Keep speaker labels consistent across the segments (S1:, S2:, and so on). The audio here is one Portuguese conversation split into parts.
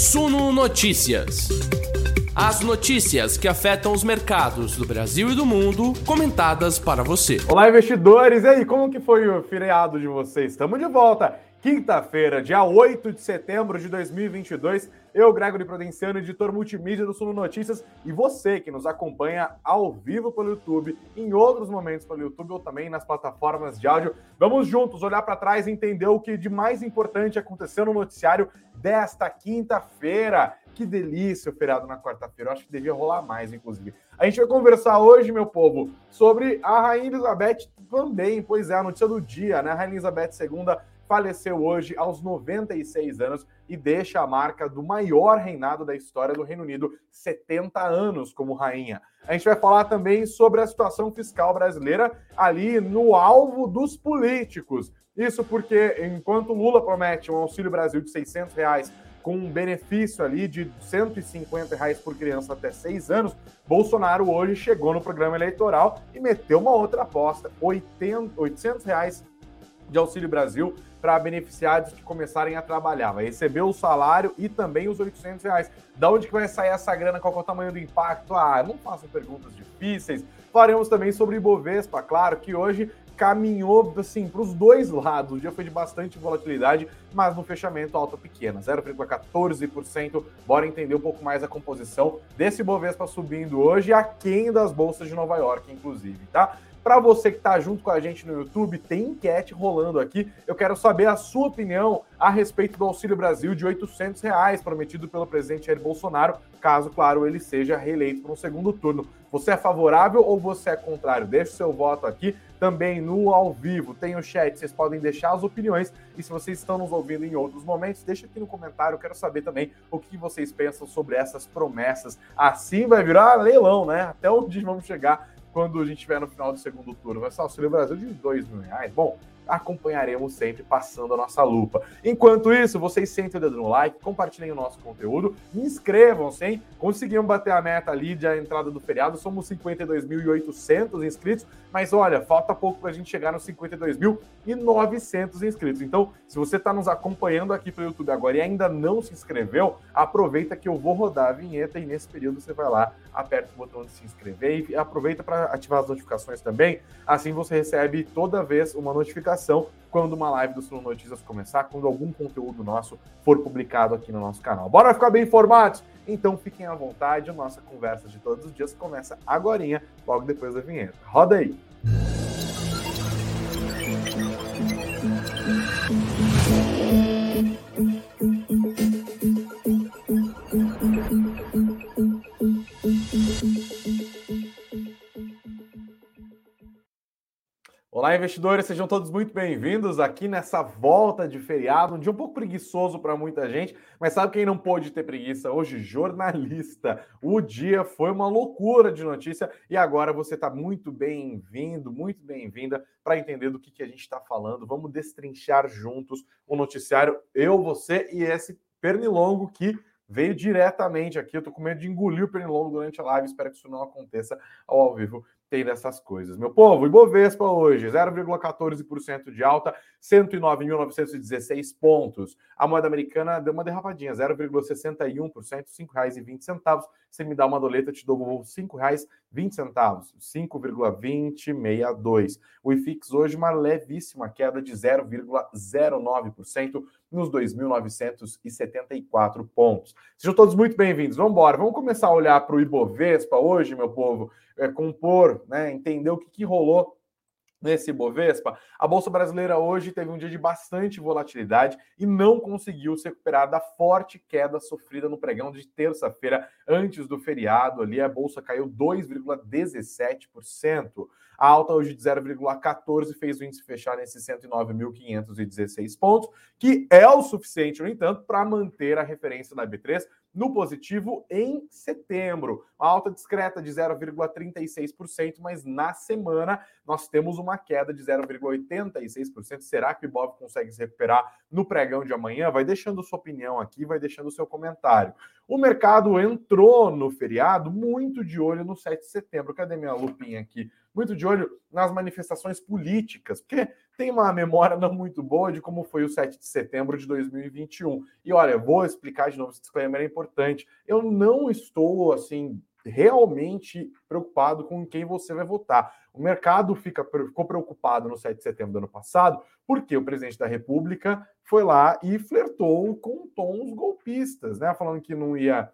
S1: Suno Notícias. As notícias que afetam os mercados do Brasil e do mundo, comentadas para você.
S2: Olá, investidores! E aí, como que foi o feriado de vocês? Estamos de volta! Quinta-feira, dia 8 de setembro de 2022, eu, Gregory Prudenciano, editor multimídia do Suno Notícias, e você que nos acompanha ao vivo pelo YouTube, em outros momentos pelo YouTube ou também nas plataformas de áudio. Vamos juntos olhar para trás e entender o que de mais importante aconteceu no noticiário desta quinta-feira. Que delícia o feriado na quarta-feira. Eu acho que devia rolar mais, inclusive. A gente vai conversar hoje, meu povo, sobre a Rainha Elizabeth também. Pois é, a notícia do dia, né? A Rainha Elizabeth II faleceu hoje aos 96 anos e deixa a marca do maior reinado da história do Reino Unido, 70 anos como rainha. A gente vai falar também sobre a situação fiscal brasileira ali no alvo dos políticos. Isso porque, enquanto Lula promete um Auxílio Brasil de 600 reais com um benefício ali de 150 reais por criança até 6 anos, Bolsonaro hoje chegou no programa eleitoral e meteu uma outra aposta, 800 reais de Auxílio Brasil para beneficiados que começarem a trabalhar. Vai receber o salário e também os 800 reais. Da onde que vai sair essa grana? Qual é o tamanho do impacto? Ah, não façam perguntas difíceis. Faremos também sobre Ibovespa, claro, que hoje caminhou assim para os dois lados. O dia foi de bastante volatilidade, mas no fechamento alta pequena, 0,14%. Bora entender um pouco mais a composição desse Ibovespa subindo hoje, aquém das bolsas de Nova York, inclusive, tá? Para você que está junto com a gente no YouTube, tem enquete rolando aqui. Eu quero saber a sua opinião a respeito do Auxílio Brasil de 800 reais prometido pelo presidente Jair Bolsonaro, caso, claro, ele seja reeleito para um segundo turno. Você é favorável ou você é contrário? Deixe seu voto aqui. Também no ao vivo tem o chat, vocês podem deixar as opiniões. E se vocês estão nos ouvindo em outros momentos, deixa aqui no comentário. Eu quero saber também o que vocês pensam sobre essas promessas. Assim vai virar leilão, né? Até onde vamos chegar quando a gente estiver no final do segundo turno. Vai o Auxílio Brasil de 2 mil reais. Bom, acompanharemos sempre passando a nossa lupa. Enquanto isso, vocês sentem o dedo no like, compartilhem o nosso conteúdo, inscrevam-se, hein? Conseguimos bater a meta ali de a entrada do feriado, somos 52.800 inscritos, mas olha, falta pouco para a gente chegar nos 52.900 inscritos. Então, se você está nos acompanhando aqui pelo YouTube agora e ainda não se inscreveu, aproveita que eu vou rodar a vinheta e nesse período você vai lá, aperta o botão de se inscrever e aproveita para ativar as notificações também. Assim você recebe toda vez uma notificação notificação quando uma live do Suno Notícias começar, quando algum conteúdo nosso for publicado aqui no nosso canal. Bora ficar bem informados? Então fiquem à vontade, a nossa conversa de todos os dias começa agora, logo depois da vinheta. Roda aí! Olá, investidores, sejam todos muito bem-vindos aqui nessa volta de feriado, um dia um pouco preguiçoso para muita gente, mas sabe quem não pôde ter preguiça hoje? Jornalista. O dia foi uma loucura de notícia e agora você está muito bem-vindo, muito bem-vinda para entender do que, que a gente está falando. Vamos destrinchar juntos o noticiário, eu, você e esse pernilongo que veio diretamente aqui. Eu tô com medo de engolir o pernilongo durante a live, espero que isso não aconteça ao, ao vivo tem dessas coisas. Meu povo, Ibovespa hoje, 0,14% de alta, 109.916 pontos. A moeda americana deu uma derrapadinha, 0,61%, R$ 5,20. Se me dá uma doleta, te dou R$ 5,20, 5,2062. O IFIX hoje, uma levíssima queda de 0,09% nos 2.974 pontos. Sejam todos muito bem-vindos. Vamos embora. Vamos começar a olhar para o Ibovespa hoje, meu povo é, compor, né, entender o que, que rolou nesse Bovespa, a Bolsa Brasileira hoje teve um dia de bastante volatilidade e não conseguiu se recuperar da forte queda sofrida no pregão de terça-feira, antes do feriado. Ali a Bolsa caiu 2,17%. A alta hoje de 0,14 fez o índice fechar nesses 109.516 pontos, que é o suficiente, no entanto, para manter a referência da B3 no positivo em setembro. Uma alta discreta de 0,36%, mas na semana nós temos uma queda de 0,86%. Será que o Ibov consegue se recuperar no pregão de amanhã? Vai deixando sua opinião aqui, vai deixando seu comentário. O mercado entrou no feriado muito de olho no 7 de setembro. Cadê minha lupinha aqui muito de olho nas manifestações políticas, porque tem uma memória não muito boa de como foi o 7 de setembro de 2021. E olha, vou explicar de novo, esse disclaimer é importante. Eu não estou assim realmente preocupado com quem você vai votar. O mercado fica, ficou preocupado no 7 de setembro do ano passado porque o presidente da República foi lá e flertou com tons golpistas, né? Falando que não ia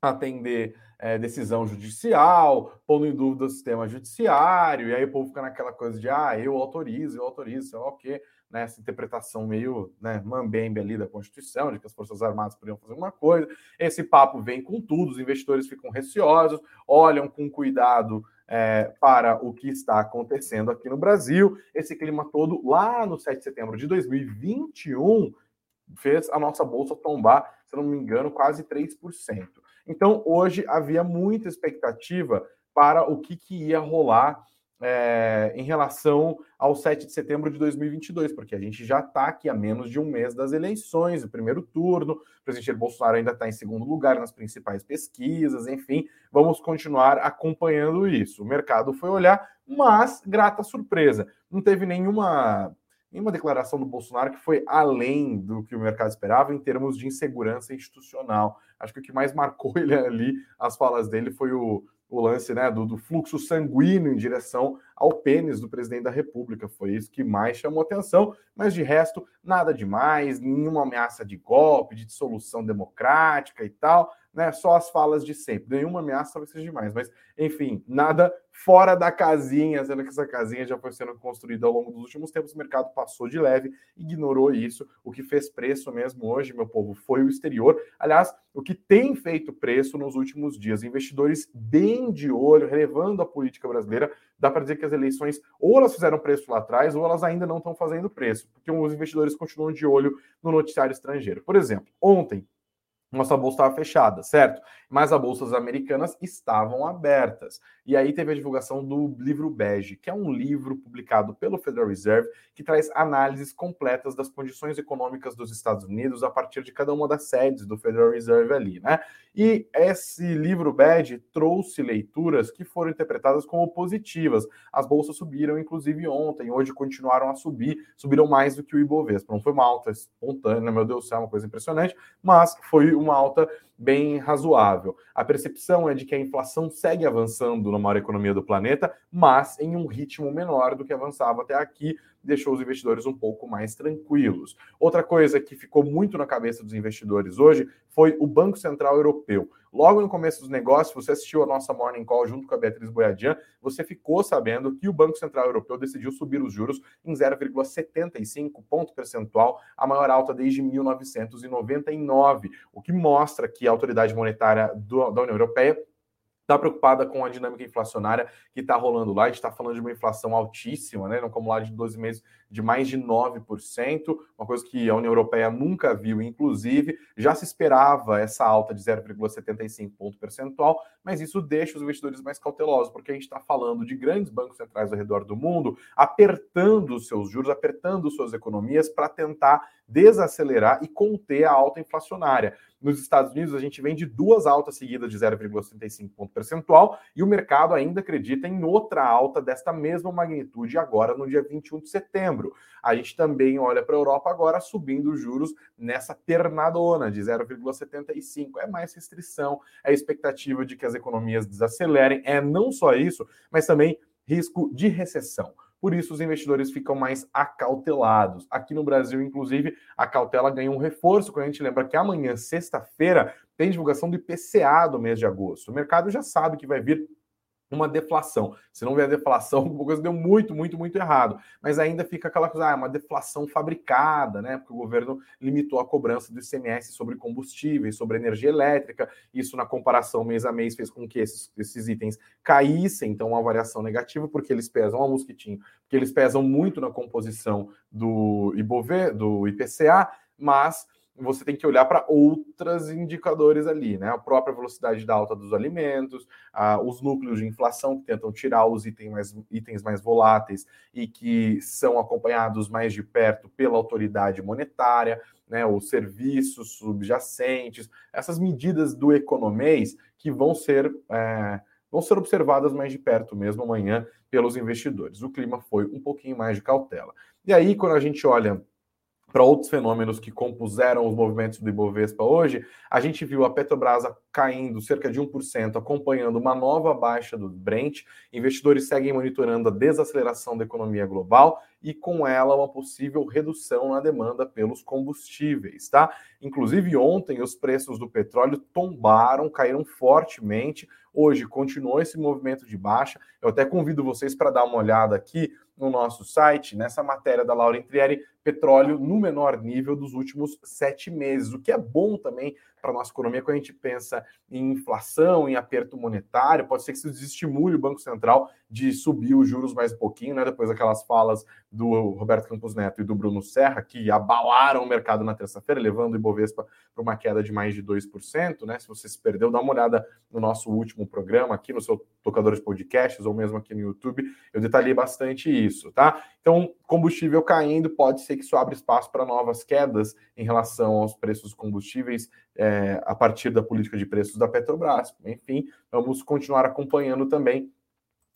S2: atender é, decisão judicial, pondo em dúvida o sistema judiciário, e aí o povo fica naquela coisa de ah, eu autorizo, eu autorizo, sei lá o quê né, essa interpretação meio né, mambembe ali da Constituição, de que as Forças Armadas poderiam fazer uma coisa. Esse papo vem com tudo, os investidores ficam receosos, olham com cuidado é, para o que está acontecendo aqui no Brasil. Esse clima todo, lá no 7 de setembro de 2021, fez a nossa bolsa tombar, se não me engano, quase 3%. Então, hoje havia muita expectativa para o que, que ia rolar é, em relação ao 7 de setembro de 2022, porque a gente já está aqui a menos de um mês das eleições, o primeiro turno, o presidente Bolsonaro ainda está em segundo lugar nas principais pesquisas, enfim, vamos continuar acompanhando isso. O mercado foi olhar, mas, grata surpresa, não teve nenhuma nenhuma declaração do Bolsonaro que foi além do que o mercado esperava em termos de insegurança institucional. Acho que o que mais marcou ele ali, as falas dele, foi o, o lance né, do, do, fluxo sanguíneo em direção ao pênis do presidente da República. Foi isso que mais chamou atenção, mas de resto, nada demais, nenhuma ameaça de golpe, de dissolução democrática e tal, né? Só as falas de sempre. Nenhuma ameaça talvez seja demais, mas enfim, nada fora da casinha, sendo que essa casinha já foi sendo construída ao longo dos últimos tempos, o mercado passou de leve, ignorou isso. O que fez preço mesmo hoje, meu povo, foi o exterior. Aliás, o que tem feito preço nos últimos dias, investidores bem de olho, relevando a política brasileira, dá para dizer que as eleições ou elas fizeram preço lá atrás ou elas ainda não estão fazendo preço, porque os investidores continuam de olho no noticiário estrangeiro. Por exemplo, ontem nossa bolsa estava fechada, certo? Mas as bolsas americanas estavam abertas. E aí teve a divulgação do livro Bege, que é um livro publicado pelo Federal Reserve que traz análises completas das condições econômicas dos Estados Unidos a partir de cada uma das sedes do Federal Reserve ali, né? E esse livro Bege trouxe leituras que foram interpretadas como positivas. As bolsas subiram, inclusive ontem, hoje continuaram a subir, subiram mais do que o Ibovespa. Não foi uma alta espontânea, meu Deus do céu, uma coisa impressionante, mas foi uma alta bem razoável. A percepção é de que a inflação segue avançando na maior economia do planeta, mas em um ritmo menor do que avançava até aqui, deixou os investidores um pouco mais tranquilos. Outra coisa que ficou muito na cabeça dos investidores hoje foi o Banco Central Europeu. Logo no começo dos negócios, você assistiu a nossa Morning Call junto com a Beatriz Boiadian, você ficou sabendo que o Banco Central Europeu decidiu subir os juros em 0,75 ponto percentual, a maior alta desde 1999, o que mostra que a autoridade monetária do, da União Europeia está preocupada com a dinâmica inflacionária que está rolando lá. A gente está falando de uma inflação altíssima, né? No acumulado de 12 meses de mais de 9%, uma coisa que a União Europeia nunca viu, inclusive. Já se esperava essa alta de 0,75 ponto percentual, mas isso deixa os investidores mais cautelosos, porque a gente está falando de grandes bancos centrais ao redor do mundo apertando seus juros, apertando suas economias para tentar desacelerar e conter a alta inflacionária. Nos Estados Unidos, a gente vem de duas altas seguidas de 0,75 ponto percentual e o mercado ainda acredita em outra alta desta mesma magnitude agora no dia 21 de setembro. A gente também olha para a Europa agora subindo os juros nessa pernadona de 0,75. É mais restrição, é expectativa de que as economias desacelerem, é não só isso, mas também risco de recessão. Por isso, os investidores ficam mais acautelados. Aqui no Brasil, inclusive, a cautela ganha um reforço quando a gente lembra que amanhã, sexta-feira, tem divulgação do IPCA do mês de agosto. O mercado já sabe que vai vir uma deflação. Se não vier deflação, alguma coisa deu muito, muito, muito errado. Mas ainda fica aquela coisa, ah, uma deflação fabricada, né? Porque o governo limitou a cobrança do ICMS sobre combustíveis, sobre energia elétrica. Isso, na comparação mês a mês, fez com que esses, esses itens caíssem, então, uma variação negativa, porque eles pesam, ó, mosquitinho, porque eles pesam muito na composição do IBOV, do IPCA, mas você tem que olhar para outros indicadores ali, né? A própria velocidade da alta dos alimentos, os núcleos de inflação que tentam tirar os itens mais, itens mais voláteis e que são acompanhados mais de perto pela autoridade monetária, né? Os serviços subjacentes, essas medidas do economês que vão ser é, vão ser observadas mais de perto mesmo amanhã pelos investidores. O clima foi um pouquinho mais de cautela. E aí, quando a gente olha para outros fenômenos que compuseram os movimentos do Ibovespa hoje, a gente viu a Petrobras caindo cerca de 1%, acompanhando uma nova baixa do Brent. Investidores seguem monitorando a desaceleração da economia global e com ela uma possível redução na demanda pelos combustíveis, tá? Inclusive ontem os preços do petróleo tombaram, caíram fortemente. Hoje continuou esse movimento de baixa. Eu até convido vocês para dar uma olhada aqui no nosso site, nessa matéria da Laura Intrieri, petróleo no menor nível dos últimos sete meses, o que é bom também para a nossa economia quando a gente pensa em inflação, em aperto monetário. Pode ser que isso desestimule o Banco Central de subir os juros mais um pouquinho, né? Depois daquelas falas do Roberto Campos Neto e do Bruno Serra, que abalaram o mercado na terça-feira, levando o Ibovespa para uma queda de mais de 2%, né? Se você se perdeu, dá uma olhada no nosso último programa aqui no seu tocador de podcasts ou mesmo aqui no YouTube. Eu detalhei bastante isso, tá? Então, combustível caindo, pode ser que isso abra espaço para novas quedas em relação aos preços dos combustíveis é, a partir da política de preços da Petrobras. Enfim, vamos continuar acompanhando também.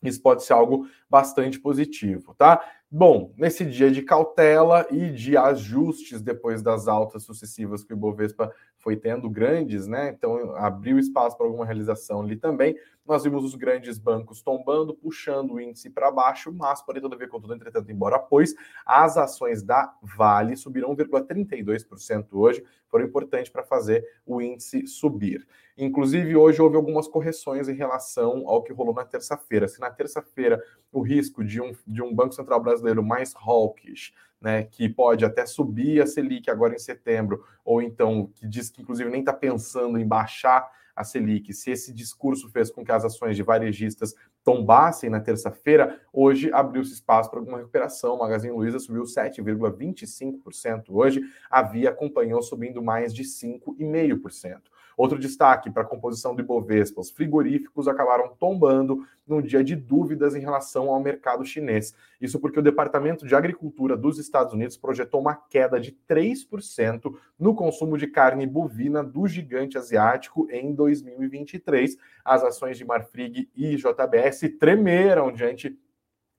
S2: Isso pode ser algo bastante positivo, tá? Bom, nesse dia de cautela e de ajustes depois das altas sucessivas que o Ibovespa foi tendo grandes, né? Então abriu espaço para alguma realização ali também. Nós vimos os grandes bancos tombando, puxando o índice para baixo, mas porém todavia contudo, entretanto, embora pois as ações da Vale subiram 1,32% hoje, foram importantes para fazer o índice subir. Inclusive hoje houve algumas correções em relação ao que rolou na terça-feira. Se na terça-feira o risco de um, de um Banco Central brasileiro mais hawkish, né, que pode até subir a Selic agora em setembro, ou então que diz que inclusive nem está pensando em baixar a Selic, se esse discurso fez com que as ações de varejistas tombassem na terça-feira, hoje abriu-se espaço para alguma recuperação. O Magazine Luiza subiu 7,25% hoje, a Via acompanhou subindo mais de 5,5%. Outro destaque para a composição do Ibovespa: os frigoríficos acabaram tombando num dia de dúvidas em relação ao mercado chinês. Isso porque o Departamento de Agricultura dos Estados Unidos projetou uma queda de 3% no consumo de carne bovina do gigante asiático em 2023. As ações de Marfrig e JBS tremeram diante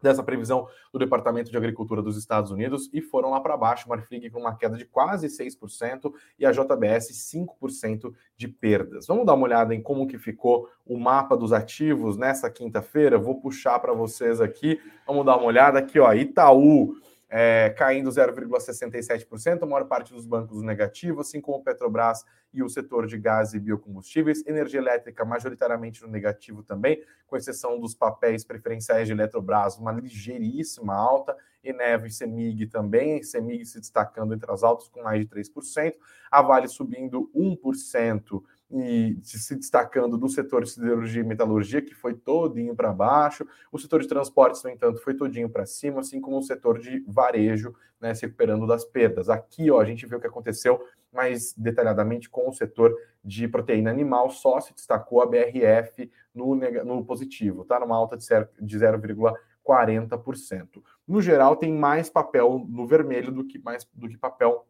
S2: dessa previsão do Departamento de Agricultura dos Estados Unidos e foram lá para baixo, Marfrig com uma queda de quase 6% e a JBS 5% de perdas. Vamos dar uma olhada em como que ficou o mapa dos ativos nessa quinta-feira. Vou puxar para vocês aqui. Vamos dar uma olhada aqui, ó, Itaú é, caindo 0,67%, a maior parte dos bancos negativos, assim como Petrobras e o setor de gás e biocombustíveis, energia elétrica majoritariamente no negativo também, com exceção dos papéis preferenciais de Eletrobras, uma ligeiríssima alta, Eneva e Semig também, Semig se destacando entre as altas com mais de 3%, a Vale subindo 1%, e se destacando do setor de siderurgia e metalurgia, que foi todinho para baixo. O setor de transportes, no entanto, foi todinho para cima, assim como o setor de varejo, né, se recuperando das perdas. Aqui, ó, a gente vê o que aconteceu mais detalhadamente com o setor de proteína animal, só se destacou a BRF no, no positivo, tá? Numa alta de 0,40%. No geral, tem mais papel no vermelho do que mais do que papel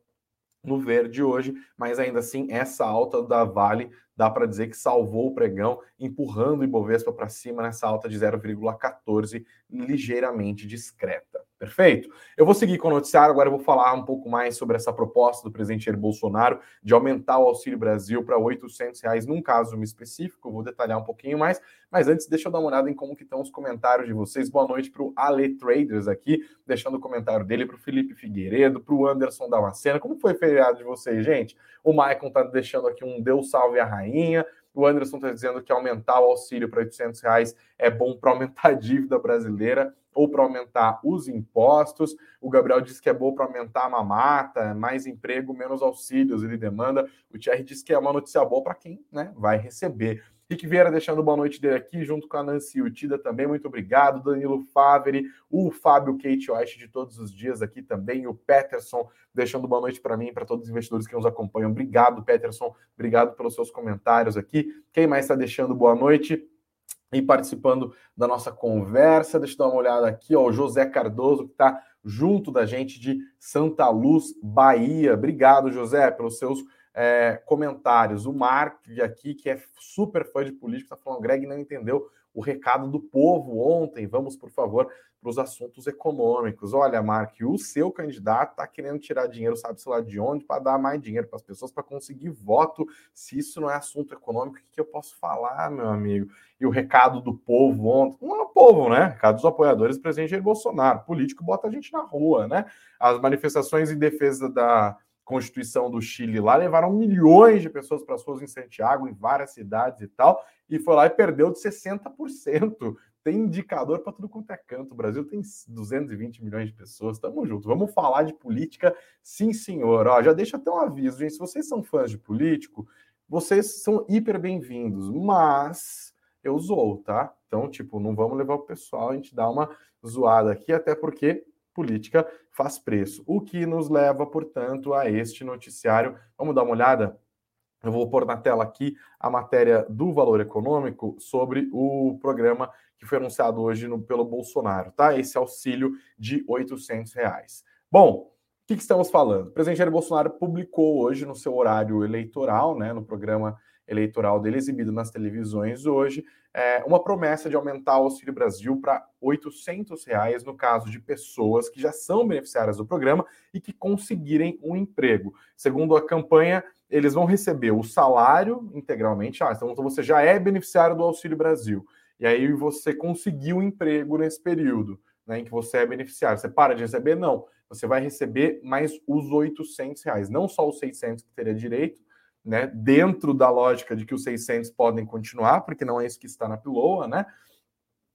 S2: no verde hoje, mas ainda assim essa alta da Vale dá para dizer que salvou o pregão, empurrando o Ibovespa para cima nessa alta de 0,14, ligeiramente discreta. Perfeito? Eu vou seguir com o noticiário, agora eu vou falar um pouco mais sobre essa proposta do presidente Jair Bolsonaro de aumentar o Auxílio Brasil para 800 reais num caso específico, eu vou detalhar um pouquinho mais, mas antes deixa eu dar uma olhada em como que estão os comentários de vocês. Boa noite para o Ale Traders aqui, deixando o comentário dele para o Felipe Figueiredo, para o Anderson Damascena. Como foi o feriado de vocês, gente? O Maicon está deixando aqui um Deus salve a rainha. O Anderson está dizendo que aumentar o auxílio para 800 reais é bom para aumentar a dívida brasileira ou para aumentar os impostos. O Gabriel disse que é bom para aumentar a mamata, mais emprego, menos auxílios ele demanda. O Thierry disse que é uma notícia boa para quem né, vai receber. Rick Vieira deixando boa noite dele aqui, junto com a Nancy Utida também, muito obrigado. Danilo Faveri, o Fábio Kate Oeste de todos os dias aqui também, o Peterson deixando boa noite para mim e para todos os investidores que nos acompanham. Obrigado, Peterson, obrigado pelos seus comentários aqui. Quem mais está deixando boa noite? E participando da nossa conversa, deixa eu dar uma olhada aqui, ó, o José Cardoso, que está junto da gente de Santa Luz, Bahia. Obrigado, José, pelos seus é, comentários. O Mark aqui, que é super fã de política, está falando, Greg não entendeu o recado do povo ontem. Vamos, por favor, para os assuntos econômicos. Olha, Mark, o seu candidato está querendo tirar dinheiro, sabe-se lá de onde, para dar mais dinheiro para as pessoas, para conseguir voto. Se isso não é assunto econômico, o que, eu posso falar, meu amigo? E o recado do povo ontem, não é o povo, né? Recado dos apoiadores do presidente Jair Bolsonaro. Político bota a gente na rua, né? As manifestações em defesa da Constituição do Chile lá levaram milhões de pessoas para as ruas em Santiago, em várias cidades e tal, e foi lá e perdeu de 60% tem indicador para tudo quanto é canto. O Brasil tem 220 milhões de pessoas. Tamo junto. Vamos falar de política, sim, senhor. Ó, já deixa até um aviso, gente. Se vocês são fãs de político, vocês são hiper bem-vindos, mas eu zoo, tá? Então, tipo, não vamos levar o pessoal, a gente dá uma zoada aqui, até porque política faz preço. O que nos leva, portanto, a este noticiário. Vamos dar uma olhada? Eu vou pôr na tela aqui a matéria do Valor Econômico sobre o programa que foi anunciado hoje no, pelo Bolsonaro, tá? Esse auxílio de 800 reais. Bom, o que, que, estamos falando? O presidente Jair Bolsonaro publicou hoje no seu horário eleitoral, né, no programa eleitoral dele exibido nas televisões hoje, é, uma promessa de aumentar o Auxílio Brasil para 800 reais no caso de pessoas que já são beneficiárias do programa e que conseguirem um emprego. Segundo a campanha, eles vão receber o salário integralmente. Ah, então você já é beneficiário do Auxílio Brasil e aí você conseguiu um emprego nesse período né, em que você é beneficiário. Você para de receber? Não. Você vai receber mais os 800 reais, não só os 600 que teria direito, né, dentro da lógica de que os 600 podem continuar, porque não é isso que está na piloa, né?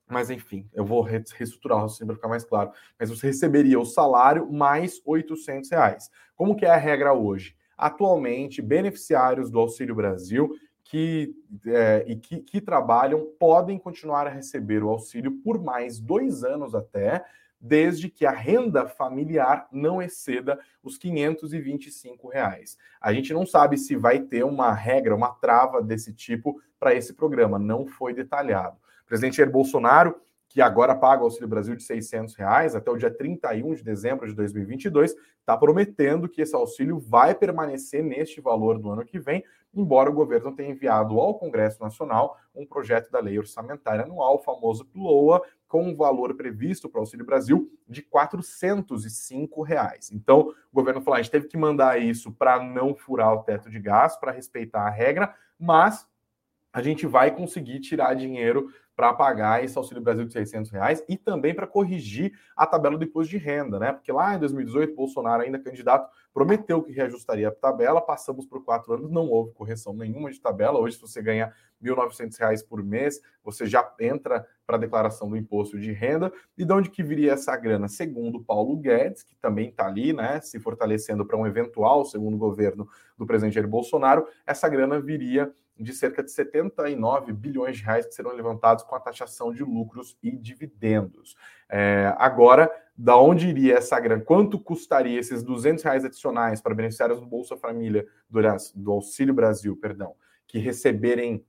S2: Mas enfim, eu vou reestruturar o raciocínio para ficar mais claro. Mas você receberia o salário mais 800 reais. Como que é a regra hoje? Atualmente, beneficiários do Auxílio Brasil que, é, e que, que trabalham podem continuar a receber o auxílio por mais dois anos até, desde que a renda familiar não exceda os 525 reais. A gente não sabe se vai ter uma regra, uma trava desse tipo para esse programa, não foi detalhado. O presidente Jair Bolsonaro que agora paga o Auxílio Brasil de 600 reais até o dia 31 de dezembro de 2022, está prometendo que esse auxílio vai permanecer neste valor do ano que vem, embora o governo tenha enviado ao Congresso Nacional um projeto da lei orçamentária anual, o famoso PLOA, com um valor previsto para o Auxílio Brasil de 405 reais. Então, o governo falou: a gente teve que mandar isso para não furar o teto de gasto, para respeitar a regra, mas a gente vai conseguir tirar dinheiro para pagar esse Auxílio Brasil de 600 reais e também para corrigir a tabela do imposto de renda, né? Porque lá em 2018, Bolsonaro, ainda candidato, prometeu que reajustaria a tabela, passamos por quatro anos, não houve correção nenhuma de tabela. Hoje, se você ganha R$ 1.900 por mês, você já entra para a declaração do imposto de renda. E de onde que viria essa grana? Segundo Paulo Guedes, que também está ali, né, se fortalecendo para um eventual segundo governo do presidente Jair Bolsonaro, essa grana viria de cerca de 79 bilhões de reais que serão levantados com a taxação de lucros e dividendos. É, agora, da onde iria essa grana? Quanto custaria esses 200 reais adicionais para beneficiários do Bolsa Família, do, do Auxílio Brasil, perdão, que receberem,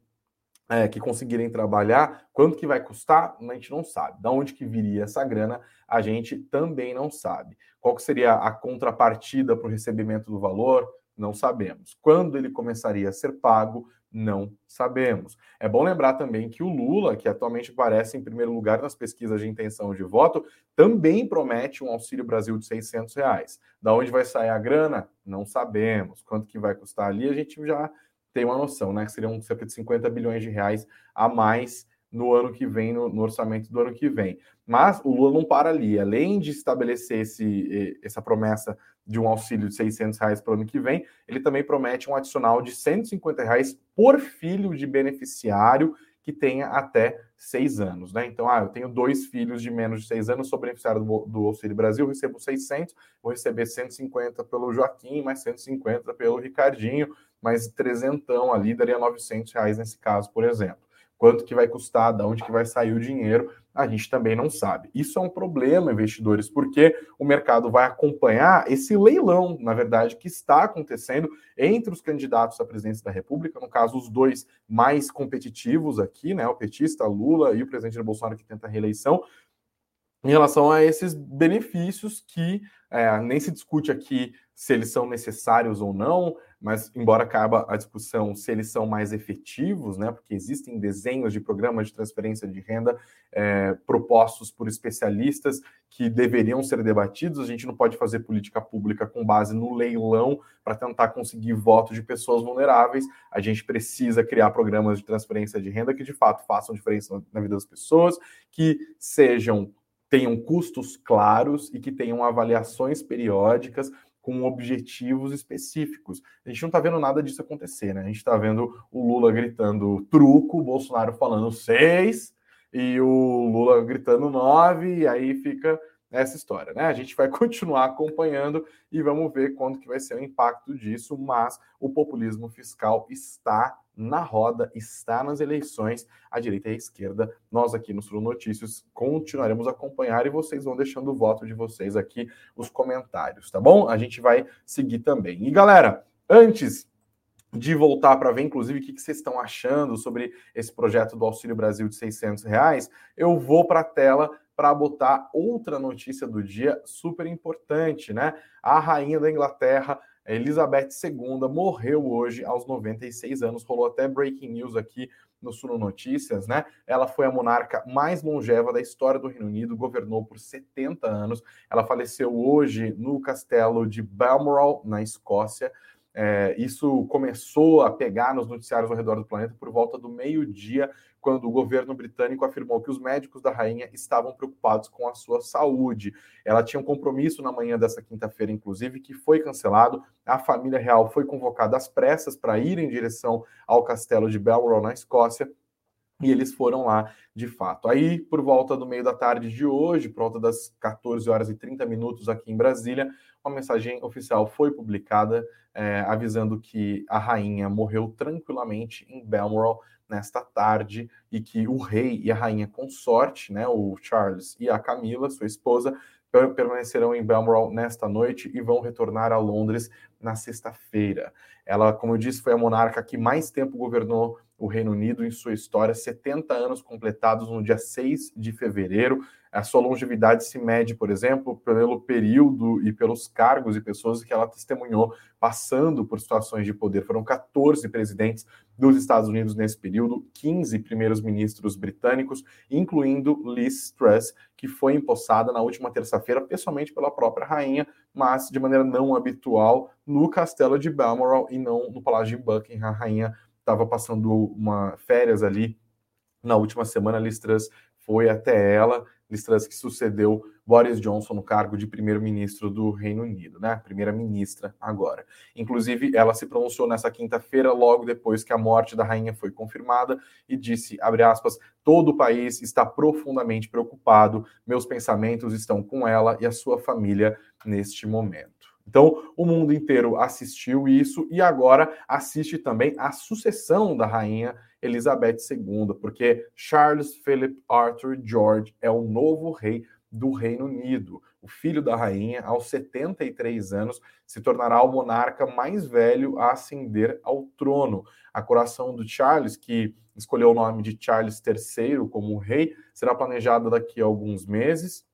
S2: é, que conseguirem trabalhar? Quanto que vai custar? A gente não sabe. Da onde que viria essa grana? A gente também não sabe. Qual seria a contrapartida para o recebimento do valor? Não sabemos. Quando ele começaria a ser pago? Não sabemos. É bom lembrar também que o Lula, que atualmente aparece em primeiro lugar nas pesquisas de intenção de voto, também promete um Auxílio Brasil de 600 reais. Da onde vai sair a grana? Não sabemos. Quanto que vai custar ali, a gente já tem uma noção, né? Que seriam cerca de 50 bilhões de reais a mais no ano que vem, no, no, orçamento do ano que vem. Mas o Lula não para ali. Além de estabelecer esse, essa promessa de um auxílio de 600 reais para o ano que vem, ele também promete um adicional de 150 reais por filho de beneficiário que tenha até seis anos, né? Então, ah, eu tenho dois filhos de menos de seis anos, sou beneficiário do, do Auxílio Brasil, recebo 600, vou receber 150 pelo Joaquim, mais 150 pelo Ricardinho, mais trezentão ali, daria 900 reais nesse caso, por exemplo. Quanto que vai custar, de onde que vai sair o dinheiro, a gente também não sabe. Isso é um problema, investidores, porque o mercado vai acompanhar esse leilão, na verdade, que está acontecendo entre os candidatos à presidência da República, no caso, os dois mais competitivos aqui, né? O petista Lula e o presidente Bolsonaro que tenta a reeleição, em relação a esses benefícios que é, nem se discute aqui se eles são necessários ou não, mas embora caiba a discussão se eles são mais efetivos, né, porque existem desenhos de programas de transferência de renda é, propostos por especialistas que deveriam ser debatidos, a gente não pode fazer política pública com base no leilão para tentar conseguir voto de pessoas vulneráveis, a gente precisa criar programas de transferência de renda que de fato façam diferença na vida das pessoas, que sejam tenham custos claros e que tenham avaliações periódicas com objetivos específicos. A gente não está vendo nada disso acontecer, né? A gente está vendo o Lula gritando truco, o Bolsonaro falando seis e o Lula gritando nove, e aí fica essa história, né? A gente vai continuar acompanhando e vamos ver quando que vai ser o impacto disso, mas o populismo fiscal está na roda, está nas eleições, a direita e a esquerda. Nós aqui no Sul Notícias continuaremos a acompanhar e vocês vão deixando o voto de vocês aqui, os comentários, tá bom? A gente vai seguir também. E galera, antes de voltar para ver, inclusive, o que, vocês estão achando sobre esse projeto do Auxílio Brasil de 600 reais, eu vou para a tela para botar outra notícia do dia super importante, né? A rainha da Inglaterra, Elizabeth II, morreu hoje aos 96 anos. Rolou até breaking news aqui no Suno Notícias, né? Ela foi a monarca mais longeva da história do Reino Unido, governou por 70 anos. Ela faleceu hoje no castelo de Balmoral, na Escócia. É, isso começou a pegar nos noticiários ao redor do planeta por volta do meio-dia, quando o governo britânico afirmou que os médicos da rainha estavam preocupados com a sua saúde. Ela tinha um compromisso na manhã dessa quinta-feira, inclusive, que foi cancelado. A família real foi convocada às pressas para ir em direção ao castelo de Balmoral, na Escócia, e eles foram lá de fato. Aí, por volta do meio da tarde de hoje, por volta das 14 horas e 30 minutos aqui em Brasília, uma mensagem oficial foi publicada é, avisando que a rainha morreu tranquilamente em Balmoral nesta tarde e que o rei e a rainha consorte, né, o Charles e a Camila, sua esposa, permanecerão em Balmoral nesta noite e vão retornar a Londres na sexta-feira. Ela, como eu disse, foi a monarca que mais tempo governou o Reino Unido em sua história, 70 anos completados no dia 6 de fevereiro. A sua longevidade se mede, por exemplo, pelo período e pelos cargos e pessoas que ela testemunhou passando por situações de poder. Foram 14 presidentes dos Estados Unidos nesse período, 15 primeiros ministros britânicos, incluindo Liz Truss, que foi empossada na última terça-feira, pessoalmente pela própria rainha, mas de maneira não habitual, no castelo de Balmoral e não no palácio de Buckingham. A rainha estava passando uma férias ali na última semana, Liz Truss foi até ela, Liz Truss que sucedeu Boris Johnson no cargo de primeiro-ministro do Reino Unido, né? Primeira-ministra agora. Inclusive, ela se pronunciou nessa quinta-feira, logo depois que a morte da rainha foi confirmada, e disse, abre aspas, todo o país está profundamente preocupado, meus pensamentos estão com ela e a sua família neste momento. Então, o mundo inteiro assistiu isso e agora assiste também a sucessão da rainha Elizabeth II, porque Charles Philip Arthur George é o novo rei do Reino Unido. O filho da rainha, aos 73 anos, se tornará o monarca mais velho a ascender ao trono. A coroação do Charles, que escolheu o nome de Charles III como rei, será planejada daqui a alguns meses.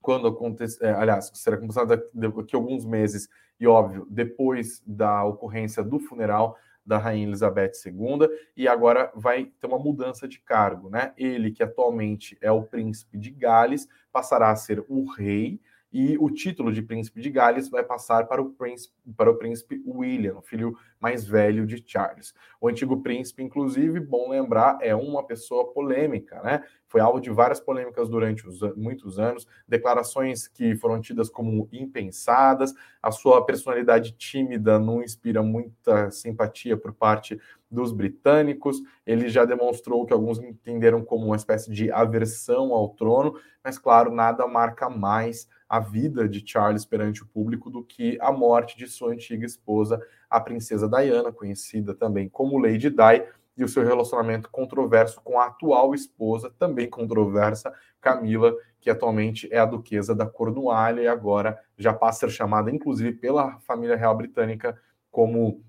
S2: Quando acontecer, é, aliás, será começada daqui a alguns meses, e óbvio, depois da ocorrência do funeral da Rainha Elizabeth II, e agora vai ter uma mudança de cargo, né? Ele, que atualmente é o príncipe de Gales, passará a ser o rei, e o título de príncipe de Gales vai passar para o príncipe, para o príncipe William, filho mais velho de Charles. O antigo príncipe, inclusive, bom lembrar, é uma pessoa polêmica, né? Foi alvo de várias polêmicas durante os, muitos anos, declarações que foram tidas como impensadas, a sua personalidade tímida não inspira muita simpatia por parte dos britânicos. Ele já demonstrou que alguns entenderam como uma espécie de aversão ao trono, mas claro, nada marca mais a vida de Charles perante o público do que a morte de sua antiga esposa, a princesa Diana, conhecida também como Lady Di, e o seu relacionamento controverso com a atual esposa, também controversa, Camila, que atualmente é a duquesa da Cornualha e agora já passa a ser chamada, inclusive, pela família real britânica como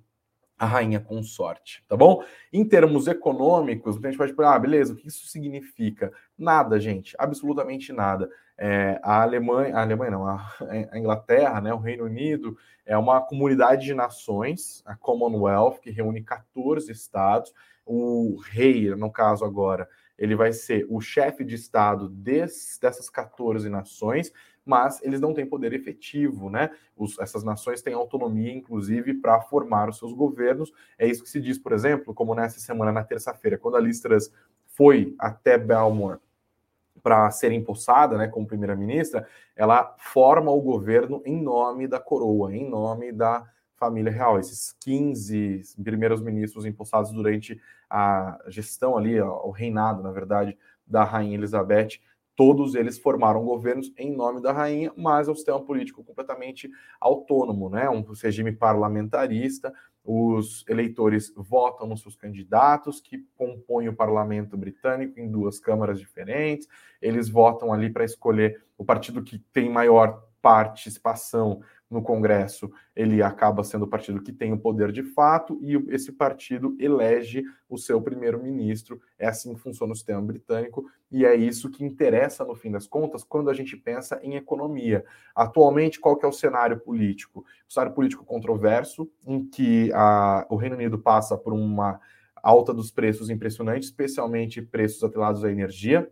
S2: a rainha consorte, tá bom? Em termos econômicos, a gente pode falar, ah, beleza, o que isso significa? Nada, gente, absolutamente nada. É, a Alemanha, a Alemanha não, a, Inglaterra, né, o Reino Unido, é uma comunidade de nações, a Commonwealth, que reúne 14 estados. O rei, no caso agora, ele vai ser o chefe de estado des, dessas 14 nações, mas eles não têm poder efetivo, né? Os, essas nações têm autonomia, inclusive, para formar os seus governos. É isso que se diz, por exemplo, como nessa semana, na terça-feira, quando a Listras foi até Belmore para ser empossada, né, como primeira-ministra, ela forma o governo em nome da coroa, em nome da família real. Esses 15 primeiros ministros empossados durante a gestão ali, o reinado, na verdade, da rainha Elizabeth, todos eles formaram governos em nome da rainha, mas é um sistema político completamente autônomo, né? Um regime parlamentarista. Os eleitores votam nos seus candidatos que compõem o parlamento britânico em duas câmaras diferentes. Eles votam ali para escolher o partido que tem maior participação no Congresso, ele acaba sendo o partido que tem o poder de fato e esse partido elege o seu primeiro-ministro. É assim que funciona o sistema britânico e é isso que interessa no fim das contas quando a gente pensa em economia. Atualmente, qual que é o cenário político? O cenário político controverso, em que a, o Reino Unido passa por uma alta dos preços impressionante, especialmente preços atrelados à energia.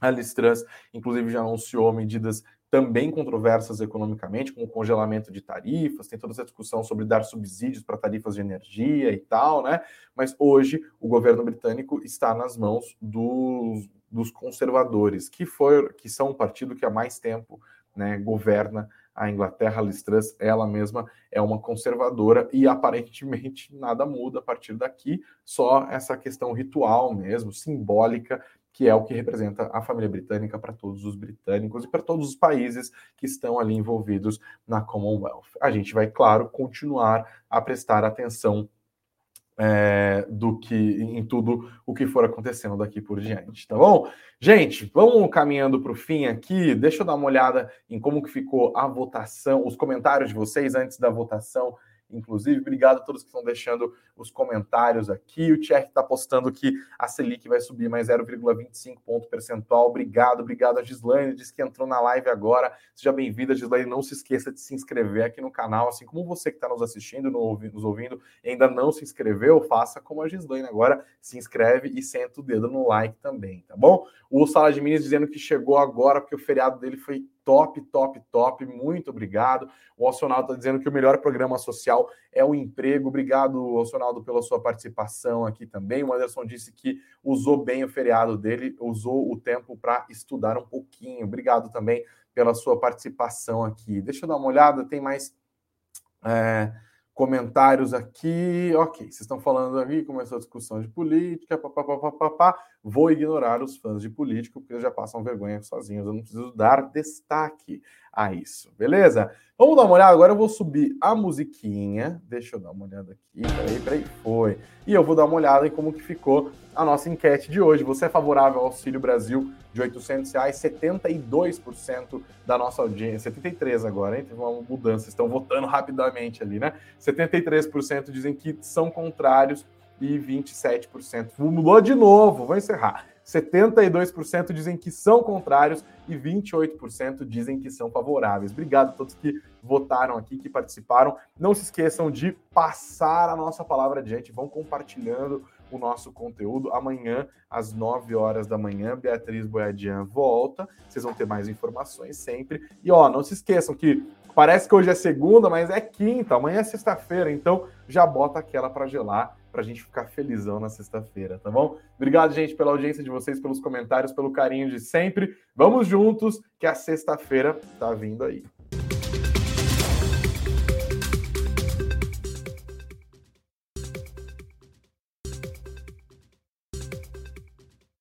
S2: A Liz Truss, inclusive, já anunciou medidas também controversas economicamente, com o congelamento de tarifas, tem toda essa discussão sobre dar subsídios para tarifas de energia e tal, né? Mas hoje o governo britânico está nas mãos dos, dos conservadores, que, foi, que são um partido que há mais tempo né, governa a Inglaterra, Liz Truss, ela mesma é uma conservadora e aparentemente nada muda a partir daqui, só essa questão ritual mesmo, simbólica que é o que representa a família britânica para todos os britânicos e para todos os países que estão ali envolvidos na Commonwealth. A gente vai, claro, continuar a prestar atenção é, do que em tudo o que for acontecendo daqui por diante, tá bom? Gente, vamos caminhando para o fim aqui. Deixa eu dar uma olhada em como que ficou a votação, os comentários de vocês antes da votação inclusive. Obrigado a todos que estão deixando os comentários aqui. O Tchek está postando que a Selic vai subir mais 0,25 ponto percentual. Obrigado, obrigado a Gislaine, diz que entrou na live agora. Seja bem-vinda, Gislaine. Não se esqueça de se inscrever aqui no canal, assim como você que está nos assistindo, nos ouvindo, ainda não se inscreveu, faça como a Gislaine agora, se inscreve e senta o dedo no like também, tá bom? O Sala de Minas dizendo que chegou agora porque o feriado dele foi top, top, top. Muito obrigado. O Alcionaldo está dizendo que o melhor programa social é o emprego. Obrigado, Alcionaldo, pela sua participação aqui também. O Anderson disse que usou bem o feriado dele, usou o tempo para estudar um pouquinho. Obrigado também pela sua participação aqui. Deixa eu dar uma olhada, tem mais. É comentários aqui. Ok, vocês estão falando aqui, começou a discussão de política, papapá. Vou ignorar os fãs de político, porque eles já passam vergonha sozinhos. Eu não preciso dar destaque a isso, beleza? Vamos dar uma olhada. Agora eu vou subir a musiquinha. Deixa eu dar uma olhada aqui. Peraí, peraí, foi. E eu vou dar uma olhada em como que ficou a nossa enquete de hoje. Você é favorável ao Auxílio Brasil de 800 reais? 72% da nossa audiência, 73 agora, hein? Teve uma mudança, estão votando rapidamente ali, né? 73% dizem que são contrários e 27% mudou de novo. Vou encerrar. 72% dizem que são contrários e 28% dizem que são favoráveis. Obrigado a todos que votaram aqui, que participaram. Não se esqueçam de passar a nossa palavra adiante, vão compartilhando o nosso conteúdo. Amanhã, às 9 horas da manhã, Beatriz Boiadian volta. Vocês vão ter mais informações sempre. E ó, não se esqueçam que parece que hoje é segunda, mas é quinta, amanhã é sexta-feira, então já bota aquela para gelar para a gente ficar felizão na sexta-feira, tá bom? Obrigado, gente, pela audiência de vocês, pelos comentários, pelo carinho de sempre. Vamos juntos, que a sexta-feira tá vindo aí.